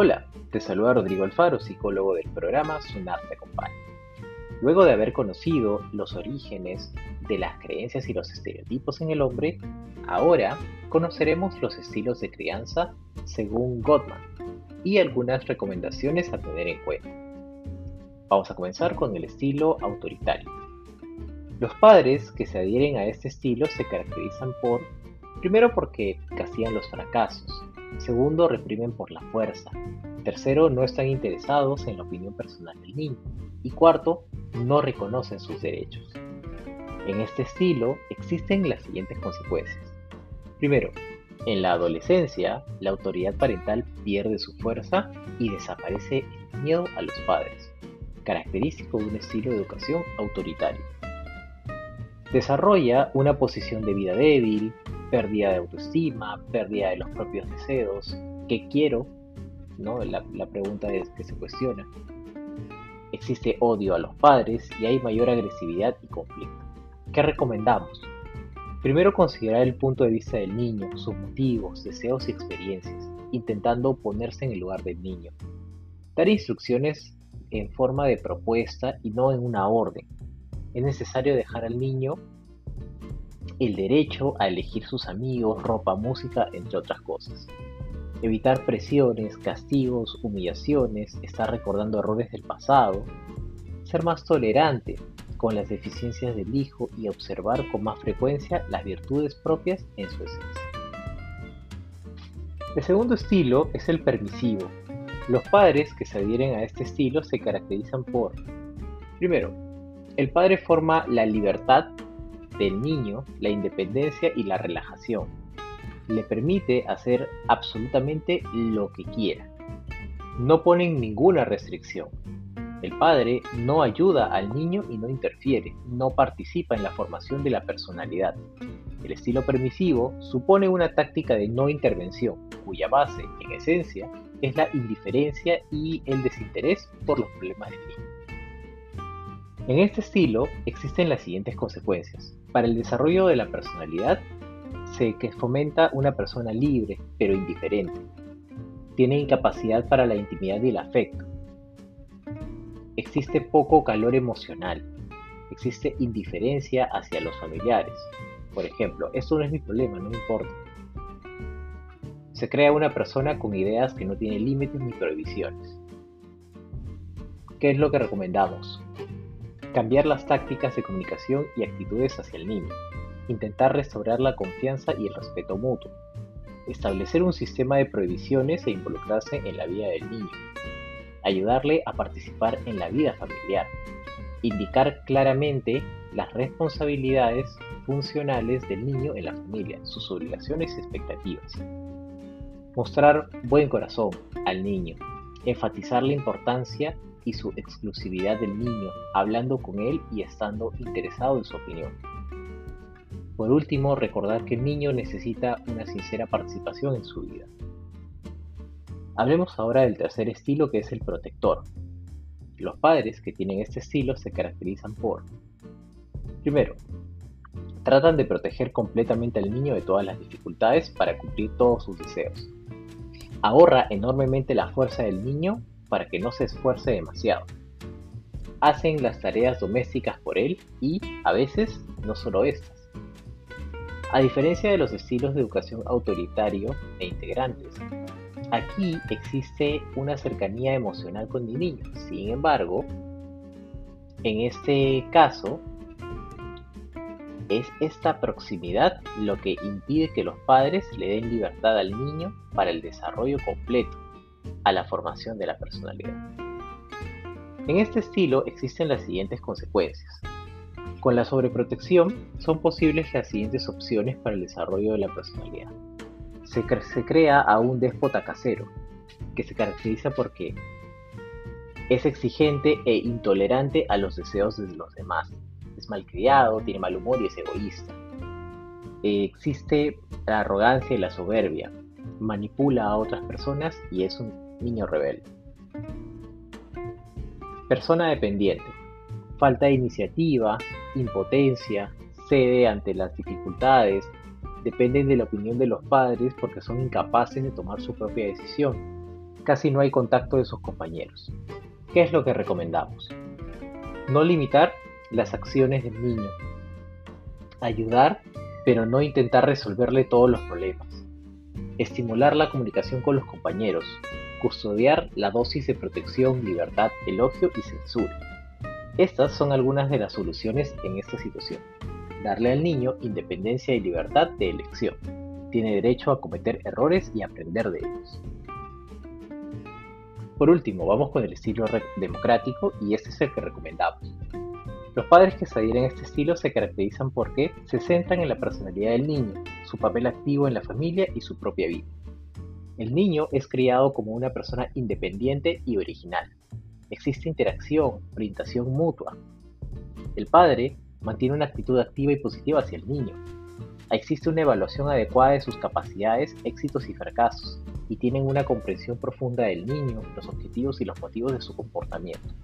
Hola, te saluda Rodrigo Alfaro, psicólogo del programa Sunar te acompaña. Luego de haber conocido los orígenes de las creencias y los estereotipos en el hombre, ahora conoceremos los estilos de crianza según Gottman y algunas recomendaciones a tener en cuenta. Vamos a comenzar con el estilo autoritario. Los padres que se adhieren a este estilo se caracterizan por, primero porque castigan los fracasos, segundo reprimen por la fuerza, tercero no están interesados en la opinión personal del niño y cuarto no reconocen sus derechos. En este estilo existen las siguientes consecuencias. Primero, en la adolescencia, la autoridad parental pierde su fuerza y desaparece el miedo a los padres, característico de un estilo de educación autoritario. Desarrolla una posición de vida débil, pérdida de autoestima, pérdida de los propios deseos, ¿qué quiero? ¿No? La, la pregunta es que se cuestiona. Existe odio a los padres y hay mayor agresividad y conflicto. ¿Qué recomendamos? Primero considerar el punto de vista del niño, sus motivos, deseos y experiencias, intentando ponerse en el lugar del niño. Dar instrucciones en forma de propuesta y no en una orden. Es necesario dejar al niño el derecho a elegir sus amigos, ropa, música, entre otras cosas. Evitar presiones, castigos, humillaciones, estar recordando errores del pasado. Ser más tolerante con las deficiencias del hijo y observar con más frecuencia las virtudes propias en su esencia. El segundo estilo es el permisivo. Los padres que se adhieren a este estilo se caracterizan por, primero, el padre forma la libertad del niño, la independencia y la relajación. Le permite hacer absolutamente lo que quiera. No ponen ninguna restricción. El padre no ayuda al niño y no interfiere, no participa en la formación de la personalidad. El estilo permisivo supone una táctica de no intervención, cuya base, en esencia, es la indiferencia y el desinterés por los problemas del niño. En este estilo existen las siguientes consecuencias. Para el desarrollo de la personalidad, se que fomenta una persona libre, pero indiferente. Tiene incapacidad para la intimidad y el afecto existe poco calor emocional, existe indiferencia hacia los familiares. Por ejemplo, esto no es mi problema, no me importa. Se crea una persona con ideas que no tiene límites ni prohibiciones. ¿Qué es lo que recomendamos? Cambiar las tácticas de comunicación y actitudes hacia el niño. Intentar restaurar la confianza y el respeto mutuo. Establecer un sistema de prohibiciones e involucrarse en la vida del niño ayudarle a participar en la vida familiar, indicar claramente las responsabilidades funcionales del niño en la familia, sus obligaciones y expectativas. Mostrar buen corazón al niño, enfatizar la importancia y su exclusividad del niño, hablando con él y estando interesado en su opinión. Por último, recordar que el niño necesita una sincera participación en su vida. Hablemos ahora del tercer estilo que es el protector. Los padres que tienen este estilo se caracterizan por, primero, tratan de proteger completamente al niño de todas las dificultades para cumplir todos sus deseos. Ahorra enormemente la fuerza del niño para que no se esfuerce demasiado. Hacen las tareas domésticas por él y, a veces, no solo estas. A diferencia de los estilos de educación autoritario e integrantes, Aquí existe una cercanía emocional con el niño. Sin embargo, en este caso, es esta proximidad lo que impide que los padres le den libertad al niño para el desarrollo completo, a la formación de la personalidad. En este estilo existen las siguientes consecuencias. Con la sobreprotección son posibles las siguientes opciones para el desarrollo de la personalidad se, crea a un déspota casero, que se caracteriza porque es exigente e intolerante a los deseos de los demás. Es malcriado, tiene mal humor y es egoísta. existe la arrogancia y la soberbia. Manipula a otras personas y es un niño rebelde. Persona dependiente. Falta de iniciativa, impotencia, cede ante las dificultades, dependen de la opinión de los padres porque son incapaces de tomar su propia decisión. casi no hay contacto de sus compañeros. ¿Qué es lo que recomendamos? No limitar las acciones del niño. Ayudar, pero no intentar resolverle todos los problemas. Estimular la comunicación con los compañeros. Custodiar la dosis de protección, libertad, elogio y censura. Estas son algunas de las soluciones en esta situación. Darle al niño independencia y libertad de elección. Tiene derecho a cometer errores y aprender de ellos. Por último, vamos con el estilo democrático y este es el que recomendamos. Los padres que se adhieren a este estilo se caracterizan porque se centran en la personalidad del niño, su papel activo en la familia y su propia vida. El niño es criado como una persona independiente y original. Existe interacción, orientación mutua. El padre mantiene una actitud activa y positiva hacia el niño. Existe una evaluación adecuada de sus capacidades, éxitos y fracasos, y tienen una comprensión profunda del niño, los objetivos y los motivos de su comportamiento.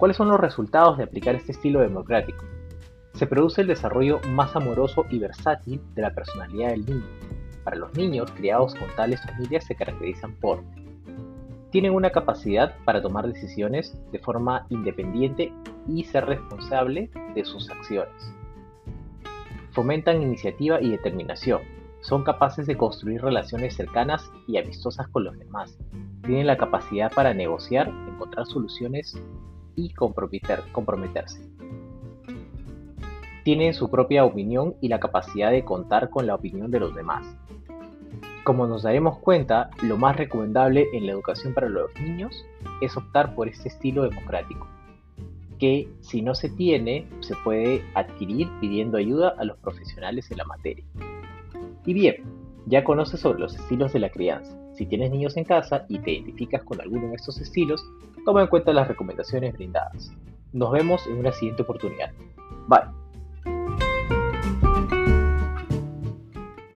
¿Cuáles son los resultados de aplicar este estilo democrático? Se produce el desarrollo más amoroso y versátil de la personalidad del niño. Para los niños criados con tales familias se caracterizan por tienen una capacidad para tomar decisiones de forma independiente y ser responsable de sus acciones. Fomentan iniciativa y determinación, son capaces de construir relaciones cercanas y amistosas con los demás. Tienen la capacidad para negociar, encontrar soluciones y comprometerse. Tienen su propia opinión y la capacidad de contar con la opinión de los demás. Como nos daremos cuenta, lo más recomendable en la educación para los niños es optar por este estilo democrático, que si no se tiene, se puede adquirir pidiendo ayuda a los profesionales en la materia. Y bien, ya conoces sobre los estilos de la crianza. Si tienes niños en casa y te identificas con alguno de estos estilos, toma en cuenta las recomendaciones brindadas. Nos vemos en una siguiente oportunidad. Bye.